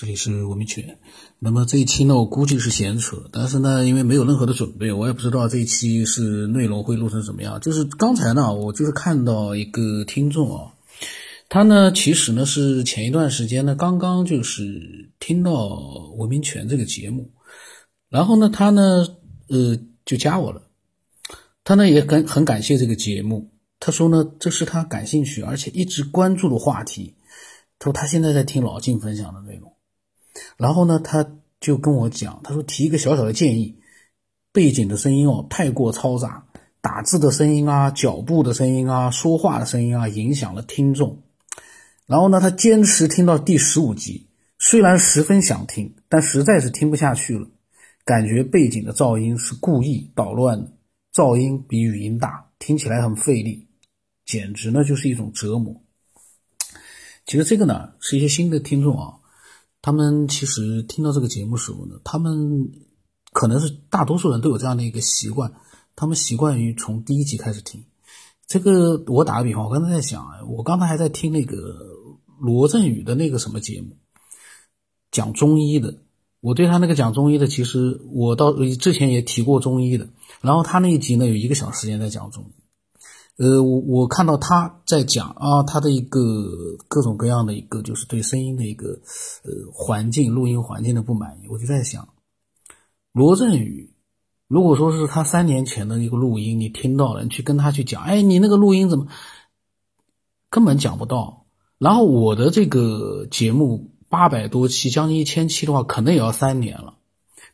这里是文明犬。那么这一期呢，我估计是闲扯，但是呢，因为没有任何的准备，我也不知道这一期是内容会录成什么样。就是刚才呢，我就是看到一个听众啊，他呢其实呢是前一段时间呢刚刚就是听到文明犬这个节目，然后呢他呢呃就加我了，他呢也很很感谢这个节目，他说呢这是他感兴趣而且一直关注的话题。他说他现在在听老静分享的内容，然后呢，他就跟我讲，他说提一个小小的建议，背景的声音哦太过嘈杂，打字的声音啊、脚步的声音啊、说话的声音啊，影响了听众。然后呢，他坚持听到第十五集，虽然十分想听，但实在是听不下去了，感觉背景的噪音是故意捣乱的，噪音比语音大，听起来很费力，简直呢就是一种折磨。其实这个呢，是一些新的听众啊，他们其实听到这个节目时候呢，他们可能是大多数人都有这样的一个习惯，他们习惯于从第一集开始听。这个我打个比方，我刚才在想啊，我刚才还在听那个罗振宇的那个什么节目，讲中医的。我对他那个讲中医的，其实我到之前也提过中医的，然后他那一集呢有一个小时间在讲中医。呃，我我看到他在讲啊，他的一个各种各样的一个，就是对声音的一个呃环境、录音环境的不满意。我就在想，罗振宇，如果说是他三年前的一个录音，你听到了，你去跟他去讲，哎，你那个录音怎么根本讲不到？然后我的这个节目八百多期，将近一千期的话，可能也要三年了。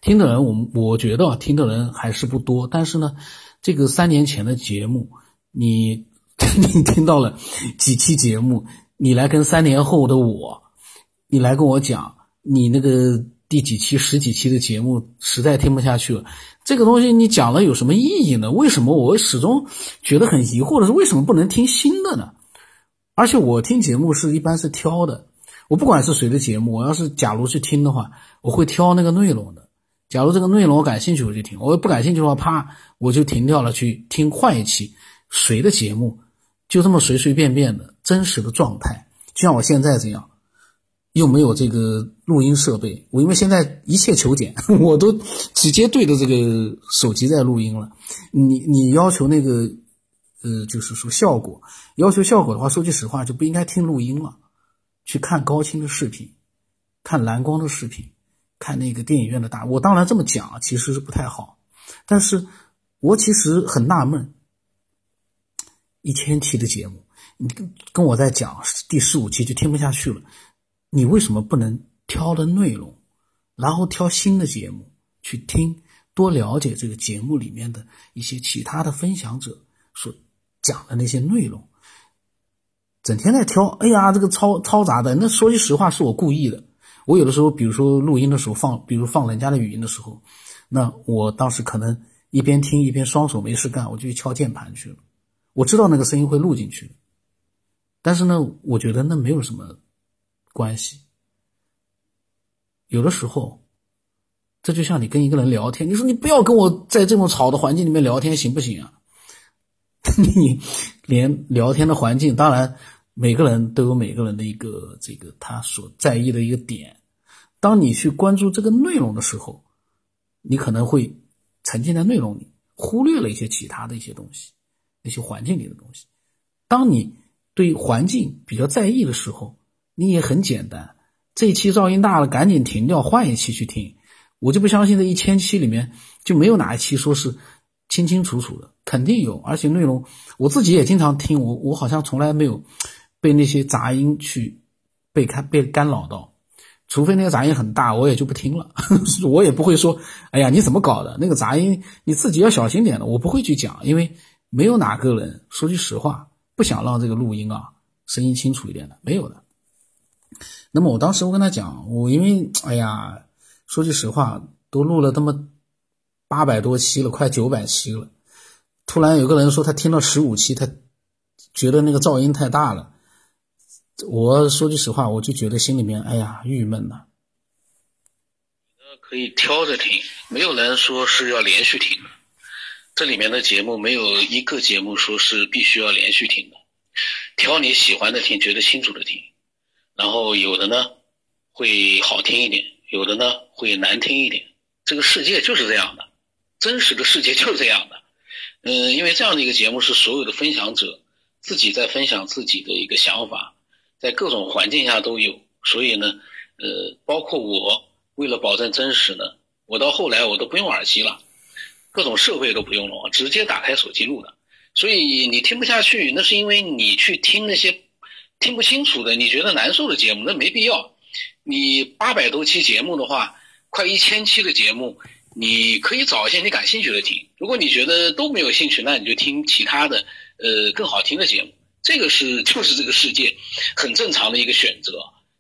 听的人，我我觉得听的人还是不多。但是呢，这个三年前的节目。你 你听到了几期节目？你来跟三年后的我，你来跟我讲，你那个第几期、十几期的节目实在听不下去了。这个东西你讲了有什么意义呢？为什么我始终觉得很疑惑的是，为什么不能听新的呢？而且我听节目是一般是挑的，我不管是谁的节目，我要是假如去听的话，我会挑那个内容的。假如这个内容我感兴趣，我就听；我不感兴趣的话，啪，我就停掉了，去听换一期。谁的节目就这么随随便便的真实的状态，就像我现在这样，又没有这个录音设备，我因为现在一切求简，我都直接对着这个手机在录音了。你你要求那个呃，就是说效果，要求效果的话，说句实话，就不应该听录音了，去看高清的视频，看蓝光的视频，看那个电影院的大。我当然这么讲其实是不太好，但是我其实很纳闷。一千期的节目，你跟跟我在讲第十五期就听不下去了。你为什么不能挑的内容，然后挑新的节目去听，多了解这个节目里面的一些其他的分享者所讲的那些内容？整天在挑，哎呀，这个嘈嘈杂的。那说句实话，是我故意的。我有的时候，比如说录音的时候放，比如放人家的语音的时候，那我当时可能一边听一边双手没事干，我就去敲键盘去了。我知道那个声音会录进去，但是呢，我觉得那没有什么关系。有的时候，这就像你跟一个人聊天，你说你不要跟我在这种吵的环境里面聊天，行不行啊？你连聊天的环境，当然每个人都有每个人的一个这个他所在意的一个点。当你去关注这个内容的时候，你可能会沉浸在内容里，忽略了一些其他的一些东西。那些环境里的东西，当你对环境比较在意的时候，你也很简单。这一期噪音大了，赶紧停掉，换一期去听。我就不相信这一千期里面就没有哪一期说是清清楚楚的，肯定有。而且内容我自己也经常听，我我好像从来没有被那些杂音去被看被干扰到，除非那个杂音很大，我也就不听了。我也不会说，哎呀，你怎么搞的？那个杂音你自己要小心点的，我不会去讲，因为。没有哪个人说句实话不想让这个录音啊声音清楚一点的，没有的。那么我当时我跟他讲，我因为哎呀，说句实话，都录了他妈八百多期了，快九百期了。突然有个人说他听到十五期，他觉得那个噪音太大了。我说句实话，我就觉得心里面哎呀郁闷呐。可以挑着听，没有人说是要连续听的。这里面的节目没有一个节目说是必须要连续听的，挑你喜欢的听，觉得清楚的听。然后有的呢，会好听一点，有的呢会难听一点。这个世界就是这样的，真实的世界就是这样的。嗯，因为这样的一个节目是所有的分享者自己在分享自己的一个想法，在各种环境下都有，所以呢，呃，包括我为了保证真实呢，我到后来我都不用耳机了，各种设备都不用了，直接打开手机录的。所以你听不下去，那是因为你去听那些听不清楚的、你觉得难受的节目，那没必要。你八百多期节目的话，快一千期的节目，你可以找一些你感兴趣的听。如果你觉得都没有兴趣，那你就听其他的，呃，更好听的节目。这个是就是这个世界很正常的一个选择。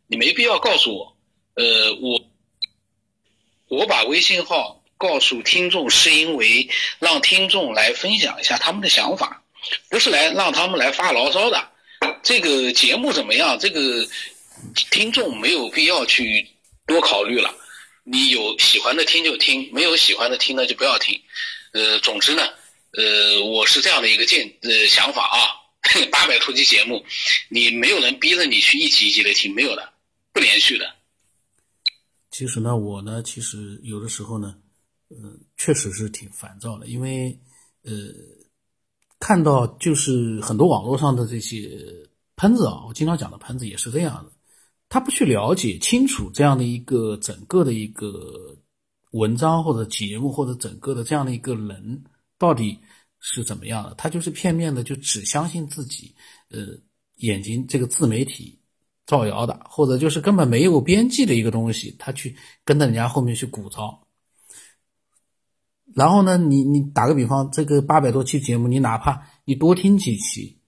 你没必要告诉我，呃，我我把微信号。告诉听众是因为让听众来分享一下他们的想法，不是来让他们来发牢骚的。这个节目怎么样？这个听众没有必要去多考虑了。你有喜欢的听就听，没有喜欢的听呢就不要听。呃，总之呢，呃，我是这样的一个见呃想法啊。八百多期节目，你没有人逼着你去一集一集的听，没有的，不连续的。其实呢，我呢，其实有的时候呢。嗯，确实是挺烦躁的，因为，呃，看到就是很多网络上的这些喷子啊，我经常讲的喷子也是这样的，他不去了解清楚这样的一个整个的一个文章或者节目或者整个的这样的一个人到底是怎么样的，他就是片面的就只相信自己，呃，眼睛这个自媒体造谣的，或者就是根本没有边际的一个东西，他去跟着人家后面去鼓噪。然后呢，你你打个比方，这个八百多期节目，你哪怕你多听几期，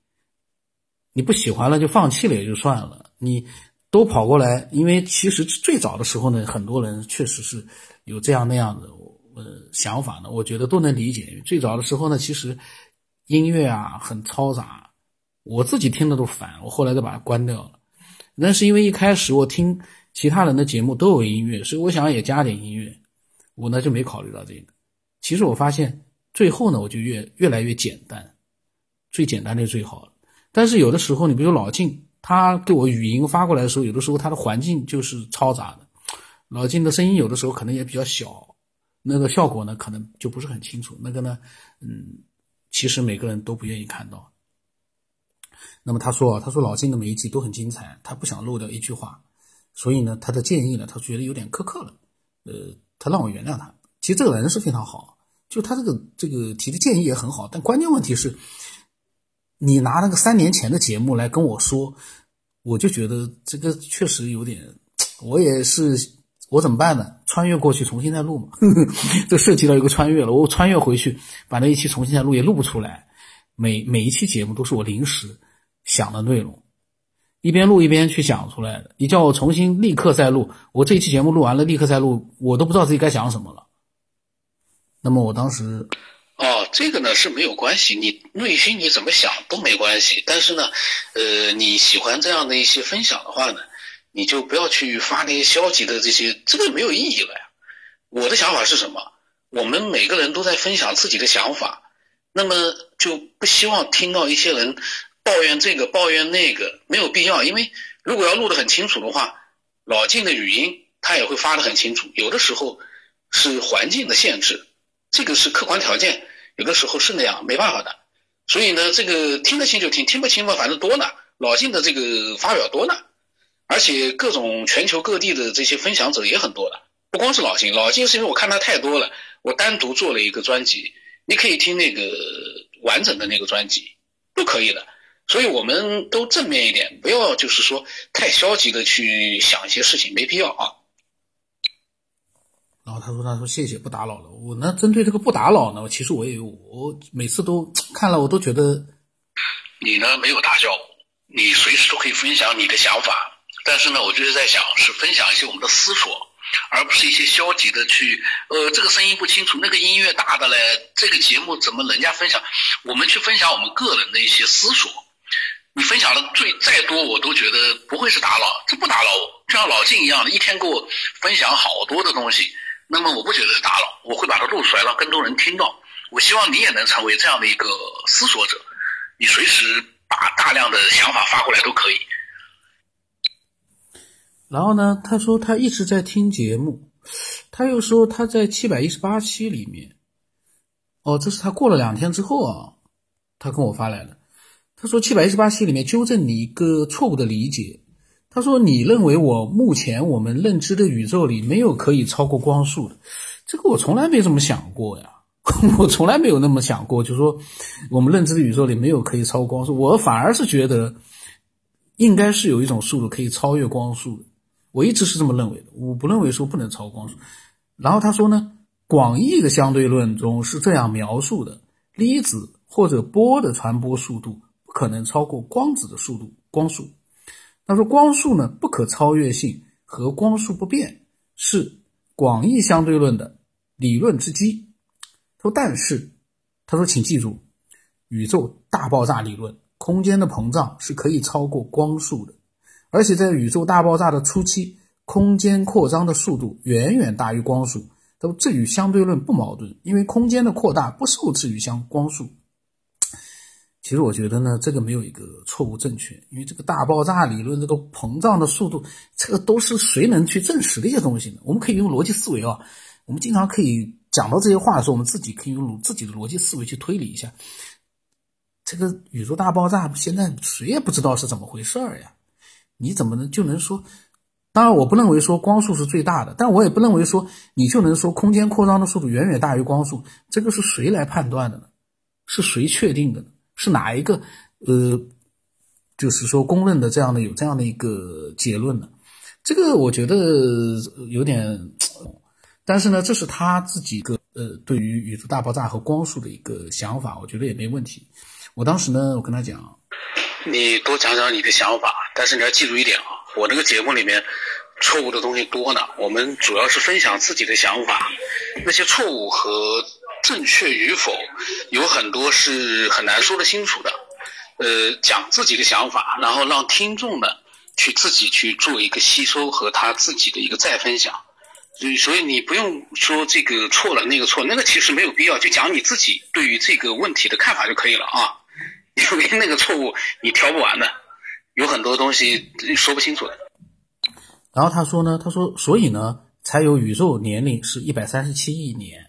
你不喜欢了就放弃了也就算了。你都跑过来，因为其实最早的时候呢，很多人确实是有这样那样的呃想法呢，我觉得都能理解。最早的时候呢，其实音乐啊很嘈杂，我自己听的都烦，我后来就把它关掉了。那是因为一开始我听其他人的节目都有音乐，所以我想也加点音乐，我呢就没考虑到这个。其实我发现，最后呢，我就越越来越简单，最简单的最好了。但是有的时候，你比如老晋，他给我语音发过来的时候，有的时候他的环境就是嘈杂的，老晋的声音有的时候可能也比较小，那个效果呢，可能就不是很清楚。那个呢，嗯，其实每个人都不愿意看到。那么他说，他说老晋的每一集都很精彩，他不想漏掉一句话，所以呢，他的建议呢，他觉得有点苛刻了，呃，他让我原谅他。其实这个人是非常好。就他这个这个提的建议也很好，但关键问题是，你拿那个三年前的节目来跟我说，我就觉得这个确实有点，我也是我怎么办呢？穿越过去重新再录嘛，这涉及到一个穿越了。我穿越回去把那一期重新再录也录不出来，每每一期节目都是我临时想的内容，一边录一边去想出来的。你叫我重新立刻再录，我这一期节目录完了立刻再录，我都不知道自己该想什么了。那么我当时，哦，这个呢是没有关系，你内心你怎么想都没关系。但是呢，呃，你喜欢这样的一些分享的话呢，你就不要去发那些消极的这些，这个没有意义了呀。我的想法是什么？我们每个人都在分享自己的想法，那么就不希望听到一些人抱怨这个抱怨那个，没有必要。因为如果要录得很清楚的话，老晋的语音他也会发得很清楚。有的时候是环境的限制。这个是客观条件，有的时候是那样，没办法的。所以呢，这个听得清就听，听不清嘛，反正多呢。老晋的这个发表多呢，而且各种全球各地的这些分享者也很多的，不光是老晋。老晋是因为我看他太多了，我单独做了一个专辑，你可以听那个完整的那个专辑，都可以的。所以我们都正面一点，不要就是说太消极的去想一些事情，没必要啊。然后他说：“他说谢谢，不打扰了。”我呢，针对这个不打扰呢，其实我也有，我每次都看了，我都觉得你呢没有打扰，你随时都可以分享你的想法。但是呢，我就是在想，是分享一些我们的思索，而不是一些消极的去，呃，这个声音不清楚，那个音乐大的嘞，这个节目怎么人家分享？我们去分享我们个人的一些思索。你分享的最再多，我都觉得不会是打扰，这不打扰我，就像老晋一样的，一天给我分享好多的东西。那么我不觉得是打扰，我会把它录出来，让更多人听到。我希望你也能成为这样的一个思索者，你随时把大量的想法发过来都可以。然后呢，他说他一直在听节目，他又说他在七百一十八期里面，哦，这是他过了两天之后啊，他跟我发来的。他说七百一十八期里面纠正你一个错误的理解。他说你认为我目前我们认知的宇宙里没有可以超过光速的，这个我从来没这么想过呀，我从来没有那么想过，就是说我们认知的宇宙里没有可以超光速，我反而是觉得应该是有一种速度可以超越光速的。我一直是这么认为的，我不认为说不能超光速。然后他说呢，广义的相对论中是这样描述的：粒子或者波的传播速度不可能超过光子的速度，光速。他说光速呢不可超越性和光速不变是广义相对论的理论之基。他说但是，他说请记住，宇宙大爆炸理论，空间的膨胀是可以超过光速的。而且在宇宙大爆炸的初期，空间扩张的速度远远大于光速。都这与相对论不矛盾，因为空间的扩大不受制于相光速。其实我觉得呢，这个没有一个错误正确，因为这个大爆炸理论，这个膨胀的速度，这个都是谁能去证实的一些东西呢？我们可以用逻辑思维啊，我们经常可以讲到这些话的时候，我们自己可以用自己的逻辑思维去推理一下，这个宇宙大爆炸现在谁也不知道是怎么回事儿呀。你怎么能就能说？当然，我不认为说光速是最大的，但我也不认为说你就能说空间扩张的速度远远大于光速。这个是谁来判断的呢？是谁确定的呢？是哪一个？呃，就是说公认的这样的有这样的一个结论呢？这个我觉得有点，但是呢，这是他自己个呃对于宇宙大爆炸和光速的一个想法，我觉得也没问题。我当时呢，我跟他讲。你多讲讲你的想法，但是你要记住一点啊，我这个节目里面错误的东西多呢。我们主要是分享自己的想法，那些错误和正确与否，有很多是很难说得清楚的。呃，讲自己的想法，然后让听众呢去自己去做一个吸收和他自己的一个再分享。所以，所以你不用说这个错了，那个错，那个其实没有必要，就讲你自己对于这个问题的看法就可以了啊。因为那个错误你挑不完的，有很多东西说不清楚的。然后他说呢，他说，所以呢，才有宇宙年龄是一百三十七亿年，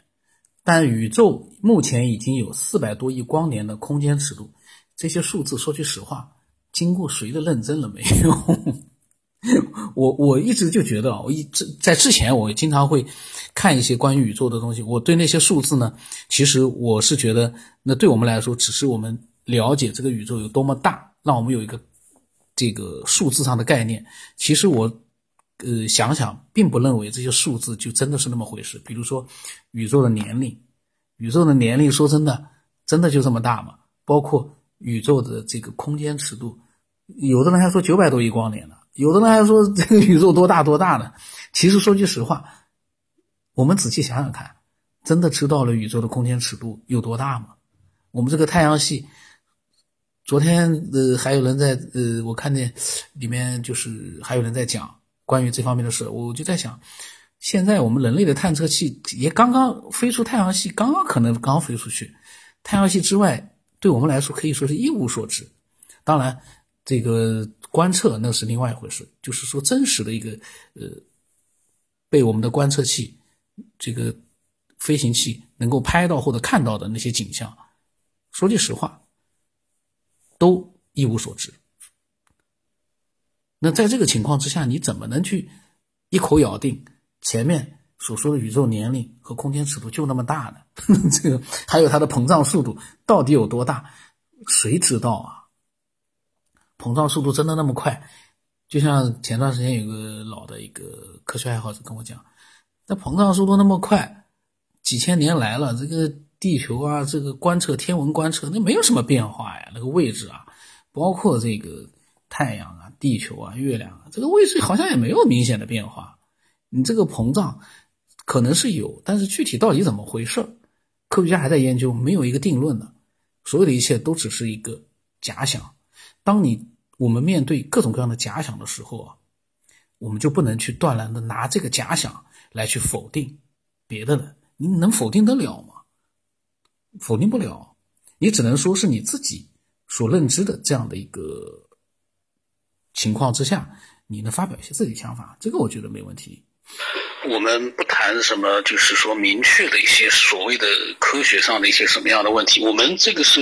但宇宙目前已经有四百多亿光年的空间尺度。这些数字说句实话，经过谁的认真了没有？我我一直就觉得，我一直在之前我经常会看一些关于宇宙的东西，我对那些数字呢，其实我是觉得，那对我们来说，只是我们。了解这个宇宙有多么大，让我们有一个这个数字上的概念。其实我呃想想，并不认为这些数字就真的是那么回事。比如说宇宙的年龄，宇宙的年龄说真的，真的就这么大吗？包括宇宙的这个空间尺度，有的人还说九百多亿光年呢，有的人还说这个宇宙多大多大呢？其实说句实话，我们仔细想想看，真的知道了宇宙的空间尺度有多大吗？我们这个太阳系。昨天呃还有人在呃我看见里面就是还有人在讲关于这方面的事，我就在想，现在我们人类的探测器也刚刚飞出太阳系，刚刚可能刚飞出去，太阳系之外对我们来说可以说是一无所知。当然，这个观测那是另外一回事，就是说真实的一个呃被我们的观测器这个飞行器能够拍到或者看到的那些景象，说句实话。都一无所知。那在这个情况之下，你怎么能去一口咬定前面所说的宇宙年龄和空间尺度就那么大呢？这个还有它的膨胀速度到底有多大？谁知道啊？膨胀速度真的那么快？就像前段时间有个老的一个科学爱好者跟我讲，那膨胀速度那么快，几千年来了，这个。地球啊，这个观测天文观测那没有什么变化呀，那个位置啊，包括这个太阳啊、地球啊、月亮啊，这个位置好像也没有明显的变化。你这个膨胀可能是有，但是具体到底怎么回事，科学家还在研究，没有一个定论呢。所有的一切都只是一个假想。当你我们面对各种各样的假想的时候啊，我们就不能去断然的拿这个假想来去否定别的人，你能否定得了吗？否定不了，你只能说是你自己所认知的这样的一个情况之下，你能发表一些自己想法，这个我觉得没问题。我们不谈什么，就是说明确的一些所谓的科学上的一些什么样的问题。我们这个是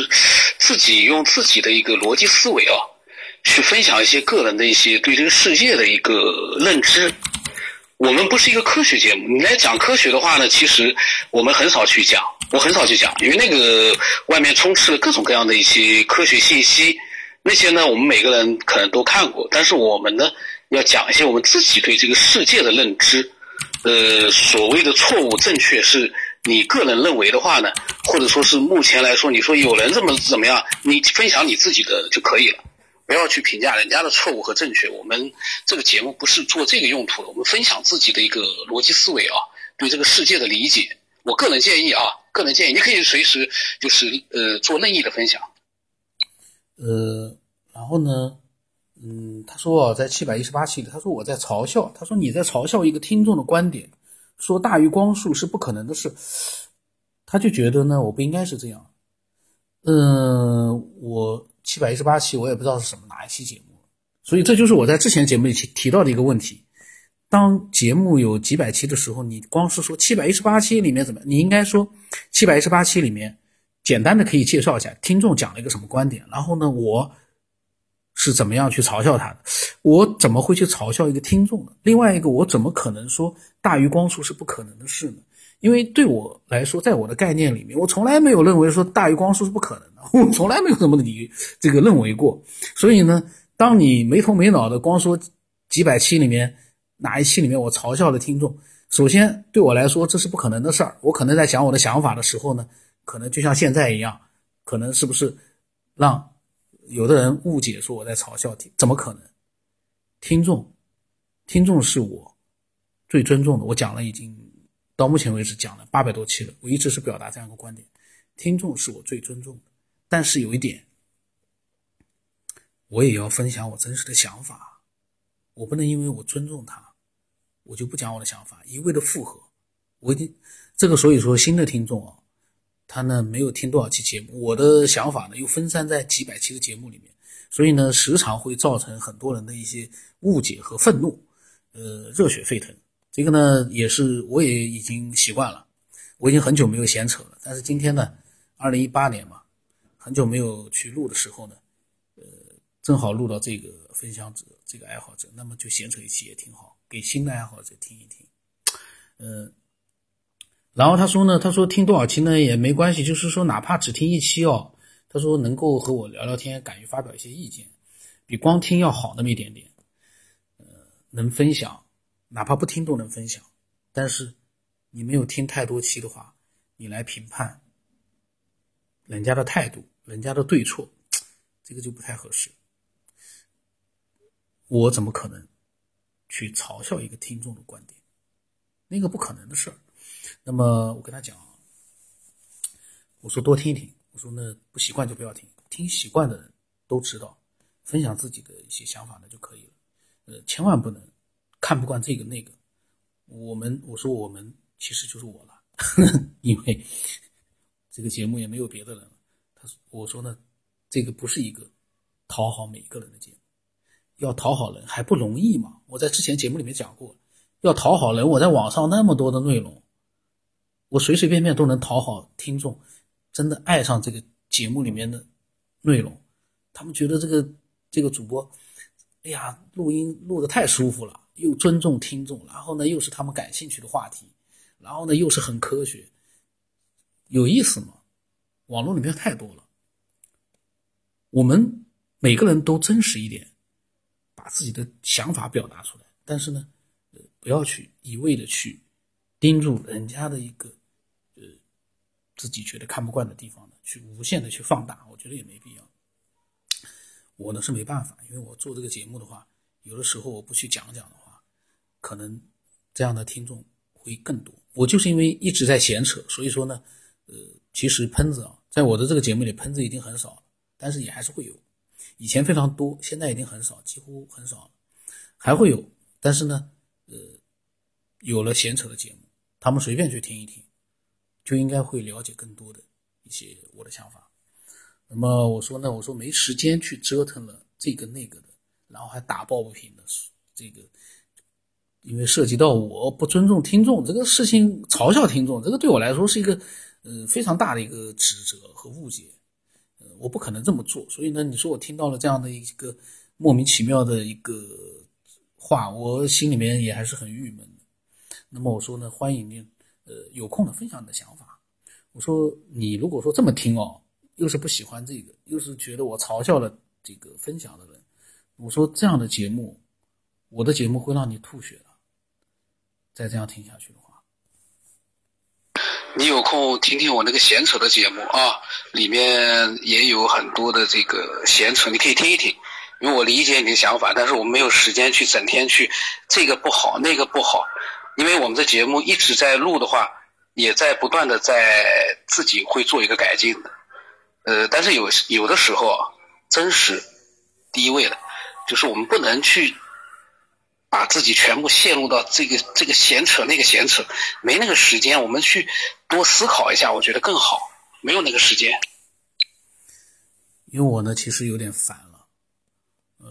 自己用自己的一个逻辑思维啊，去分享一些个人的一些对这个世界的一个认知。我们不是一个科学节目，你来讲科学的话呢，其实我们很少去讲，我很少去讲，因为那个外面充斥了各种各样的一些科学信息，那些呢，我们每个人可能都看过，但是我们呢，要讲一些我们自己对这个世界的认知。呃，所谓的错误正确是你个人认为的话呢，或者说是目前来说，你说有人这么怎么样，你分享你自己的就可以了，不要去评价人家的错误和正确。我们这个节目不是做这个用途的，我们分享自己的一个逻辑思维啊，对这个世界的理解。我个人建议啊，个人建议你可以随时就是呃做任意的分享。呃，然后呢？嗯，他说在七百一十八期里，他说我在嘲笑，他说你在嘲笑一个听众的观点，说大于光速是不可能的事，他就觉得呢，我不应该是这样。嗯，我七百一十八期我也不知道是什么哪一期节目，所以这就是我在之前节目里提提到的一个问题。当节目有几百期的时候，你光是说七百一十八期里面怎么，你应该说七百一十八期里面简单的可以介绍一下听众讲了一个什么观点，然后呢，我。是怎么样去嘲笑他的？我怎么会去嘲笑一个听众呢？另外一个，我怎么可能说大于光速是不可能的事呢？因为对我来说，在我的概念里面，我从来没有认为说大于光速是不可能的，我从来没有这么理这个认为过。所以呢，当你没头没脑的光说几百期里面哪一期里面我嘲笑的听众，首先对我来说这是不可能的事儿。我可能在讲我的想法的时候呢，可能就像现在一样，可能是不是让。有的人误解说我在嘲笑听，怎么可能？听众，听众是我最尊重的。我讲了已经到目前为止讲了八百多期了，我一直是表达这样一个观点：听众是我最尊重的。但是有一点，我也要分享我真实的想法。我不能因为我尊重他，我就不讲我的想法，一味的附和。我已经这个，所以说新的听众啊。他呢没有听多少期节目，我的想法呢又分散在几百期的节目里面，所以呢时常会造成很多人的一些误解和愤怒，呃，热血沸腾。这个呢也是我也已经习惯了，我已经很久没有闲扯了。但是今天呢，二零一八年嘛，很久没有去录的时候呢，呃，正好录到这个分享者这个爱好者，那么就闲扯一期也挺好，给新的爱好者听一听，嗯。然后他说呢，他说听多少期呢也没关系，就是说哪怕只听一期哦，他说能够和我聊聊天，敢于发表一些意见，比光听要好那么一点点。呃，能分享，哪怕不听都能分享。但是你没有听太多期的话，你来评判人家的态度、人家的对错，这个就不太合适。我怎么可能去嘲笑一个听众的观点？那个不可能的事儿。那么我跟他讲，我说多听一听，我说那不习惯就不要听，听习惯的人都知道，分享自己的一些想法那就可以了，呃，千万不能看不惯这个那个。我们我说我们其实就是我了，因为这个节目也没有别的人了。他说我说呢，这个不是一个讨好每一个人的节目，要讨好人还不容易嘛。我在之前节目里面讲过，要讨好人，我在网上那么多的内容。我随随便便都能讨好听众，真的爱上这个节目里面的内容，他们觉得这个这个主播，哎呀，录音录的太舒服了，又尊重听众，然后呢又是他们感兴趣的话题，然后呢又是很科学，有意思吗？网络里面太多了，我们每个人都真实一点，把自己的想法表达出来，但是呢，不要去一味的去盯住人家的一个。自己觉得看不惯的地方呢，去无限的去放大，我觉得也没必要。我呢是没办法，因为我做这个节目的话，有的时候我不去讲讲的话，可能这样的听众会更多。我就是因为一直在闲扯，所以说呢，呃，其实喷子啊，在我的这个节目里，喷子已经很少了，但是也还是会有。以前非常多，现在已经很少，几乎很少了，还会有。但是呢，呃，有了闲扯的节目，他们随便去听一听。就应该会了解更多的一些我的想法。那么我说呢，我说没时间去折腾了这个那个的，然后还打抱不平的，这个，因为涉及到我不尊重听众这个事情，嘲笑听众，这个对我来说是一个呃非常大的一个指责和误解，呃，我不可能这么做。所以呢，你说我听到了这样的一个莫名其妙的一个话，我心里面也还是很郁闷的。那么我说呢，欢迎您呃有空的分享你的想法。我说你如果说这么听哦，又是不喜欢这个，又是觉得我嘲笑了这个分享的人。我说这样的节目，我的节目会让你吐血的。再这样听下去的话，你有空听听我那个闲扯的节目啊，里面也有很多的这个闲扯，你可以听一听。因为我理解你的想法，但是我没有时间去整天去这个不好那个不好。因为我们的节目一直在录的话，也在不断的在自己会做一个改进的。呃，但是有有的时候啊，真实第一位的。就是我们不能去把自己全部陷入到这个这个闲扯那个闲扯，没那个时间。我们去多思考一下，我觉得更好。没有那个时间，因为我呢，其实有点烦了。呃，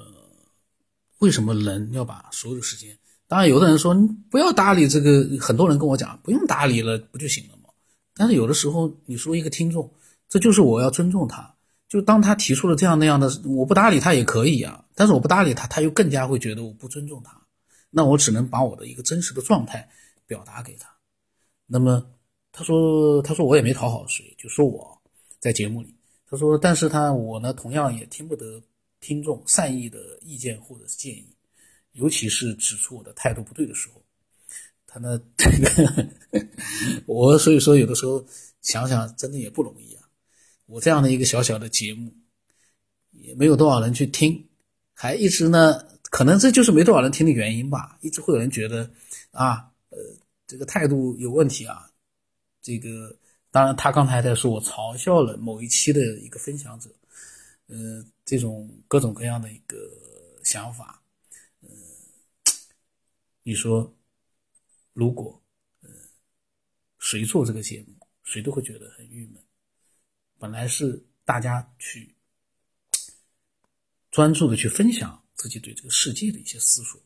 为什么人要把所有时间？当然，有的人说不要搭理这个，很多人跟我讲不用搭理了，不就行了吗？但是有的时候，你说一个听众，这就是我要尊重他。就当他提出了这样那样的，我不搭理他也可以啊，但是我不搭理他，他又更加会觉得我不尊重他，那我只能把我的一个真实的状态表达给他。那么他说，他说我也没讨好谁，就说我在节目里，他说，但是他我呢，同样也听不得听众善意的意见或者是建议，尤其是指出我的态度不对的时候，他呢，这个我所以说有的时候想想真的也不容易啊。我这样的一个小小的节目，也没有多少人去听，还一直呢，可能这就是没多少人听的原因吧。一直会有人觉得，啊，呃，这个态度有问题啊。这个当然，他刚才在说我嘲笑了某一期的一个分享者，呃，这种各种各样的一个想法，你说，如果呃谁做这个节目，谁都会觉得很郁闷。本来是大家去专注的去分享自己对这个世界的一些思索，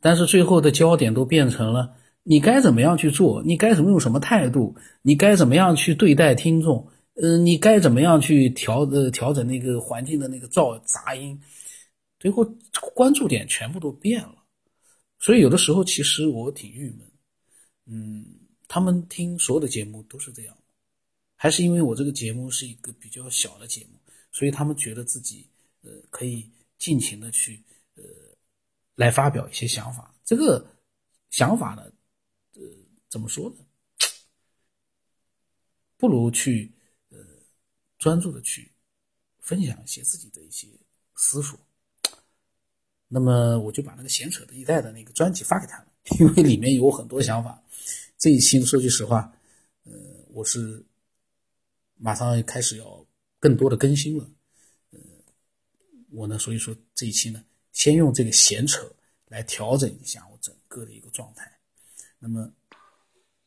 但是最后的焦点都变成了你该怎么样去做，你该怎么用什么态度，你该怎么样去对待听众，嗯，你该怎么样去调呃调整那个环境的那个噪杂音，最后关注点全部都变了。所以有的时候其实我挺郁闷，嗯，他们听所有的节目都是这样。还是因为我这个节目是一个比较小的节目，所以他们觉得自己呃可以尽情的去呃来发表一些想法。这个想法呢，呃怎么说呢？不如去呃专注的去分享一些自己的一些思索。那么我就把那个闲扯的一代的那个专辑发给他们，因为里面有很多想法。这一期说句实话，呃我是。马上开始要更多的更新了，呃，我呢，所以说这一期呢，先用这个闲扯来调整一下我整个的一个状态。那么，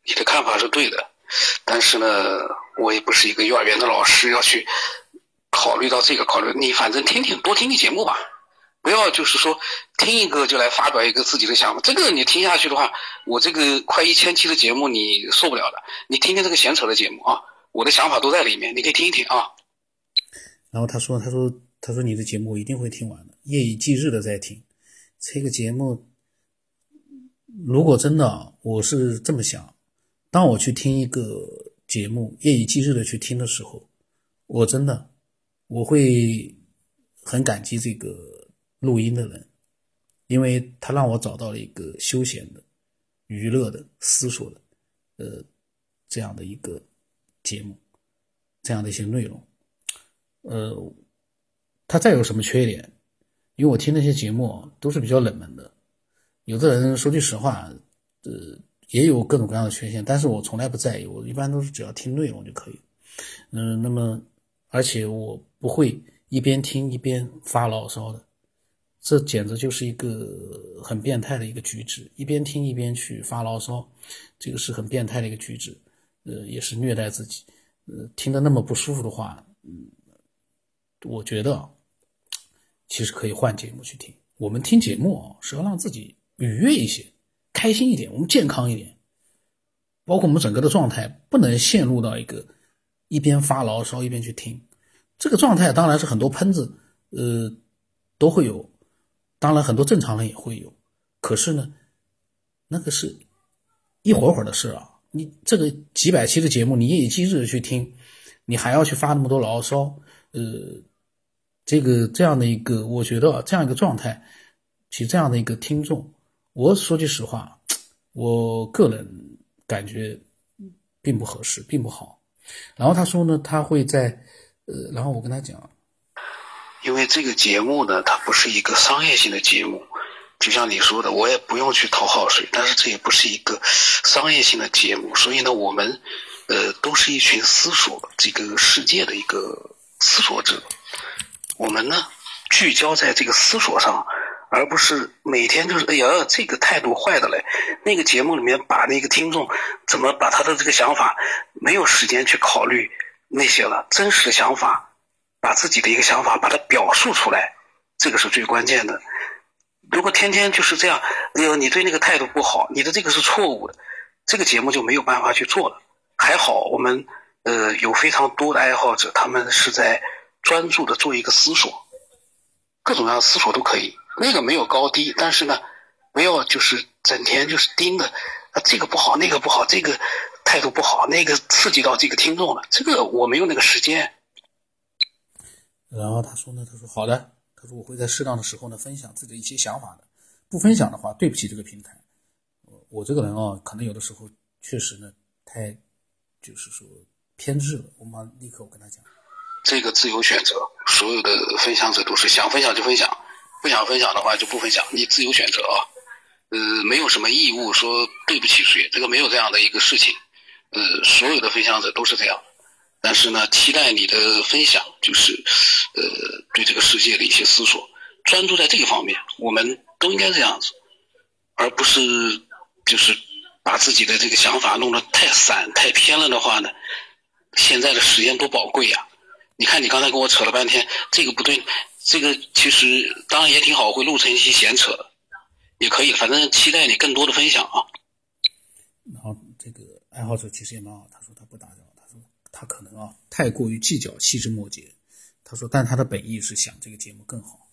你的看法是对的，但是呢，我也不是一个幼儿园的老师，要去考虑到这个考虑。你反正听听，多听听节目吧，不要就是说听一个就来发表一个自己的想法。这个你听下去的话，我这个快一千期的节目你受不了的。你听听这个闲扯的节目啊。我的想法都在里面，你可以听一听啊。然后他说：“他说，他说你的节目我一定会听完的，夜以继日的在听。这个节目，如果真的我是这么想，当我去听一个节目，夜以继日的去听的时候，我真的我会很感激这个录音的人，因为他让我找到了一个休闲的、娱乐的、思索的，呃，这样的一个。”节目这样的一些内容，呃，他再有什么缺点？因为我听那些节目都是比较冷门的，有的人说句实话，呃，也有各种各样的缺陷，但是我从来不在意，我一般都是只要听内容就可以。嗯，那么而且我不会一边听一边发牢骚的，这简直就是一个很变态的一个举止，一边听一边去发牢骚，这个是很变态的一个举止。呃，也是虐待自己，呃，听得那么不舒服的话，嗯，我觉得其实可以换节目去听，我们听节目啊是要让自己愉悦一些，开心一点，我们健康一点，包括我们整个的状态不能陷入到一个一边发牢骚一边去听，这个状态当然是很多喷子呃都会有，当然很多正常人也会有，可是呢，那个是一会儿会儿的事啊。你这个几百期的节目，你夜以继日的去听，你还要去发那么多牢骚，呃，这个这样的一个，我觉得这样一个状态，其实这样的一个听众，我说句实话，我个人感觉并不合适，并不好。然后他说呢，他会在，呃，然后我跟他讲，因为这个节目呢，它不是一个商业性的节目。就像你说的，我也不用去讨好谁，但是这也不是一个商业性的节目，所以呢，我们呃都是一群思索这个世界的一个思索者，我们呢聚焦在这个思索上，而不是每天就是哎呀这个态度坏的嘞，那个节目里面把那个听众怎么把他的这个想法没有时间去考虑那些了，真实的想法，把自己的一个想法把它表述出来，这个是最关键的。如果天天就是这样，哎呦，你对那个态度不好，你的这个是错误的，这个节目就没有办法去做了。还好我们呃有非常多的爱好者，他们是在专注的做一个思索，各种各样的思索都可以。那个没有高低，但是呢，不要就是整天就是盯着啊这个不好，那个不好，这个态度不好，那个刺激到这个听众了，这个我没有那个时间。然后他说呢，他说好的。他说：“我会在适当的时候呢，分享自己的一些想法的。不分享的话，对不起这个平台。我我这个人啊，可能有的时候确实呢，太就是说偏执了。我马上立刻我跟他讲，这个自由选择，所有的分享者都是想分享就分享，不想分享的话就不分享，你自由选择啊。呃，没有什么义务说对不起谁，这个没有这样的一个事情。呃，所有的分享者都是这样。”但是呢，期待你的分享，就是，呃，对这个世界的一些思索，专注在这个方面，我们都应该这样子，而不是就是把自己的这个想法弄得太散、太偏了的话呢，现在的时间多宝贵呀！你看，你刚才跟我扯了半天，这个不对，这个其实当然也挺好，会录成一些闲扯的，也可以，反正期待你更多的分享啊。然后这个爱好者其实也蛮好，他说他不打扰。他可能啊太过于计较细枝末节，他说，但他的本意是想这个节目更好。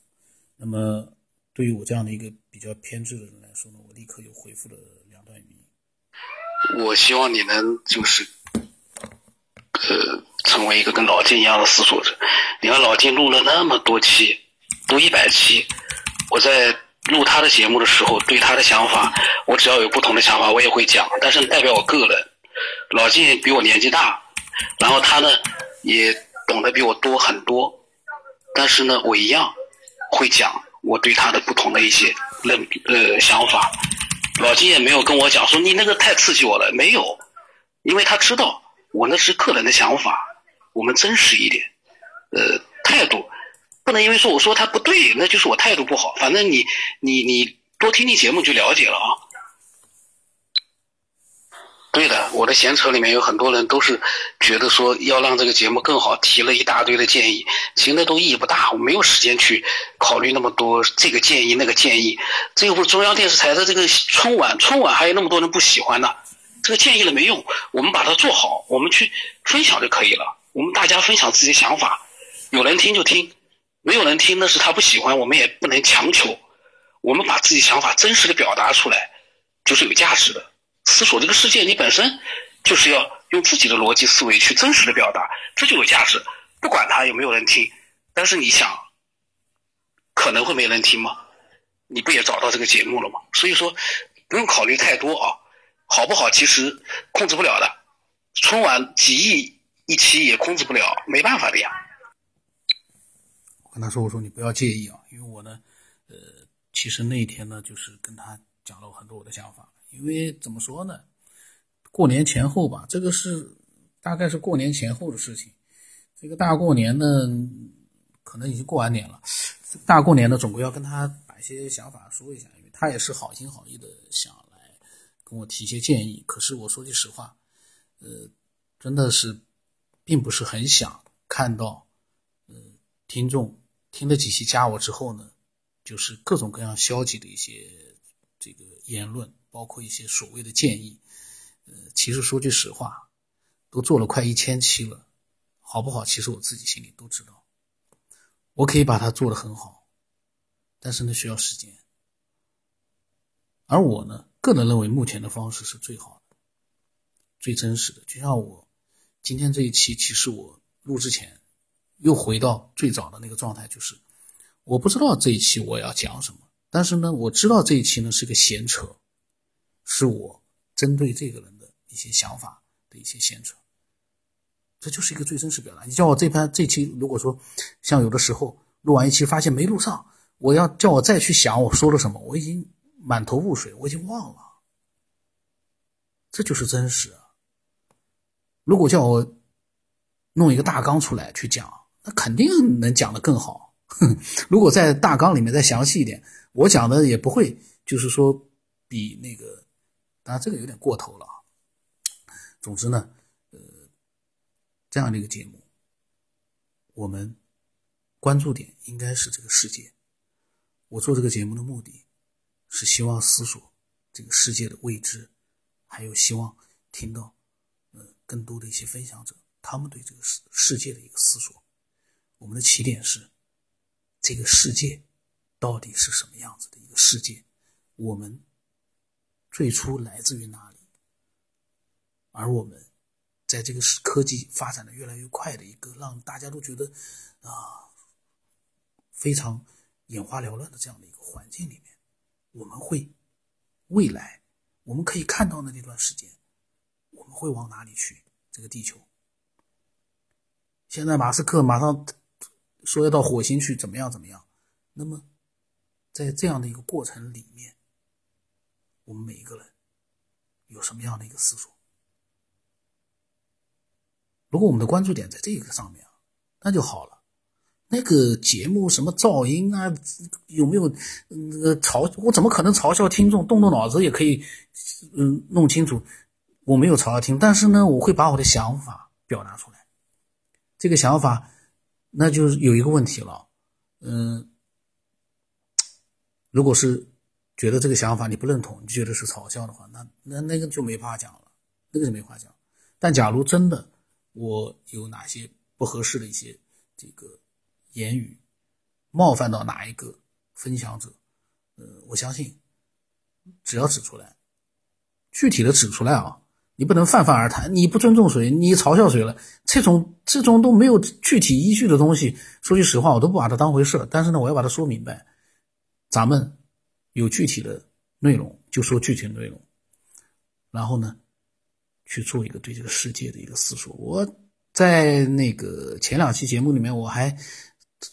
那么对于我这样的一个比较偏执的人来说呢，我立刻又回复了两段语音。我希望你能就是，呃，成为一个跟老金一样的思索者。你看老金录了那么多期，都一百期，我在录他的节目的时候，对他的想法，我只要有不同的想法，我也会讲，但是代表我个人。老金比我年纪大。然后他呢，也懂得比我多很多，但是呢，我一样会讲我对他的不同的一些认呃想法。老金也没有跟我讲说你那个太刺激我了，没有，因为他知道我那是个人的想法，我们真实一点，呃，态度不能因为说我说他不对，那就是我态度不好。反正你你你多听听节目就了解了啊。对的，我的闲扯里面有很多人都是觉得说要让这个节目更好，提了一大堆的建议，其实那都意义不大，我没有时间去考虑那么多这个建议那个建议。这又不是中央电视台的这个春晚，春晚还有那么多人不喜欢呢，这个建议了没用，我们把它做好，我们去分享就可以了。我们大家分享自己想法，有人听就听，没有人听那是他不喜欢，我们也不能强求。我们把自己想法真实的表达出来，就是有价值的。思索这个世界，你本身就是要用自己的逻辑思维去真实的表达，这就有价值。不管他有没有人听，但是你想，可能会没人听吗？你不也找到这个节目了吗？所以说，不用考虑太多啊，好不好？其实控制不了的。春晚几亿一期也控制不了，没办法的呀。我跟他说：“我说你不要介意啊，因为我呢，呃，其实那一天呢，就是跟他讲了很多我的想法。”因为怎么说呢，过年前后吧，这个是大概是过年前后的事情。这个大过年的，可能已经过完年了。大过年的，总归要跟他把一些想法说一下，因为他也是好心好意的想来跟我提一些建议。可是我说句实话，呃，真的是并不是很想看到，呃，听众听了几期加我之后呢，就是各种各样消极的一些这个言论，包括一些所谓的建议。呃，其实说句实话，都做了快一千期了，好不好？其实我自己心里都知道，我可以把它做得很好，但是呢，需要时间。而我呢，个人认为目前的方式是最好的、最真实的。就像我今天这一期，其实我录之前又回到最早的那个状态，就是我不知道这一期我要讲什么，但是呢，我知道这一期呢是个闲扯，是我针对这个人的一些想法的一些闲扯，这就是一个最真实表达。你叫我这盘这期，如果说像有的时候录完一期发现没录上，我要叫我再去想我说了什么，我已经。满头雾水，我已经忘了。这就是真实。如果叫我弄一个大纲出来去讲，那肯定能讲得更好。如果在大纲里面再详细一点，我讲的也不会，就是说比那个，当然这个有点过头了啊。总之呢，呃，这样的一个节目，我们关注点应该是这个世界。我做这个节目的目的。是希望思索这个世界的未知，还有希望听到，呃，更多的一些分享者他们对这个世世界的一个思索。我们的起点是这个世界到底是什么样子的一个世界？我们最初来自于哪里？而我们在这个是科技发展的越来越快的一个让大家都觉得啊非常眼花缭乱的这样的一个环境里面。我们会未来，我们可以看到的那段时间，我们会往哪里去？这个地球，现在马斯克马上说要到火星去，怎么样？怎么样？那么，在这样的一个过程里面，我们每一个人有什么样的一个思索？如果我们的关注点在这个上面啊，那就好了。那个节目什么噪音啊，有没有呃嘲？我怎么可能嘲笑听众？动动脑子也可以，嗯，弄清楚。我没有嘲笑听，但是呢，我会把我的想法表达出来。这个想法，那就有一个问题了。嗯，如果是觉得这个想法你不认同，你觉得是嘲笑的话，那那那个就没法讲了，那个就没法讲。但假如真的我有哪些不合适的一些这个。言语冒犯到哪一个分享者，呃，我相信只要指出来，具体的指出来啊，你不能泛泛而谈，你不尊重谁，你嘲笑谁了，这种这种都没有具体依据的东西，说句实话，我都不把它当回事。但是呢，我要把它说明白，咱们有具体的内容就说具体的内容，然后呢，去做一个对这个世界的一个思索。我在那个前两期节目里面，我还。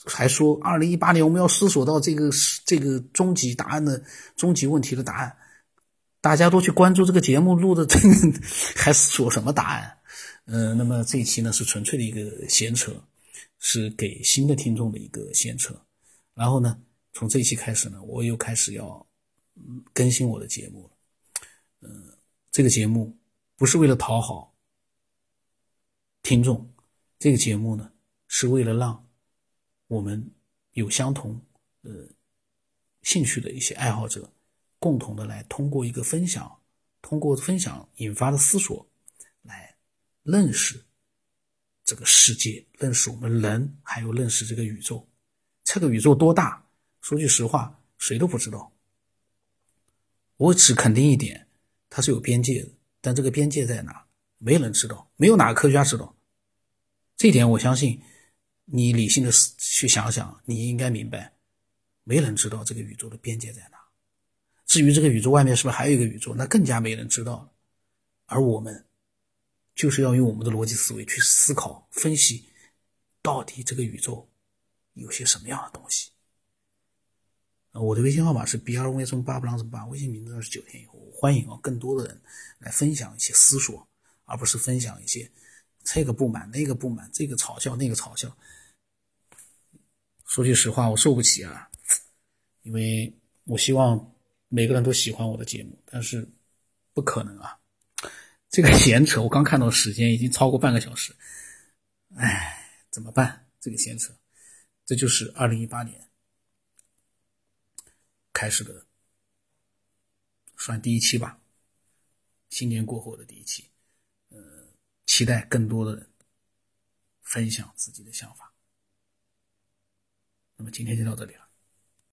还说，二零一八年我们要思索到这个这个终极答案的终极问题的答案，大家都去关注这个节目录的这个，还思索什么答案？嗯，那么这一期呢是纯粹的一个闲扯，是给新的听众的一个闲扯。然后呢，从这一期开始呢，我又开始要更新我的节目了。嗯，这个节目不是为了讨好听众，这个节目呢是为了让。我们有相同呃兴趣的一些爱好者，共同的来通过一个分享，通过分享引发的思索，来认识这个世界，认识我们人，还有认识这个宇宙。这个宇宙多大？说句实话，谁都不知道。我只肯定一点，它是有边界的，但这个边界在哪？没人知道，没有哪个科学家知道。这一点，我相信。你理性的去想想，你应该明白，没人知道这个宇宙的边界在哪。至于这个宇宙外面是不是还有一个宇宙，那更加没人知道了。而我们就是要用我们的逻辑思维去思考、分析，到底这个宇宙有些什么样的东西。我的微信号码是 b r v 什八不啷什么八，微信名字是九天以后，欢迎啊，更多的人来分享一些思索，而不是分享一些这个不满、那个不满、这个嘲笑、那个嘲笑。说句实话，我受不起啊，因为我希望每个人都喜欢我的节目，但是不可能啊。这个闲扯，我刚看到时间已经超过半个小时，哎，怎么办？这个闲扯，这就是二零一八年开始的，算第一期吧。新年过后的第一期，呃，期待更多的人分享自己的想法。那么今天就到这里了。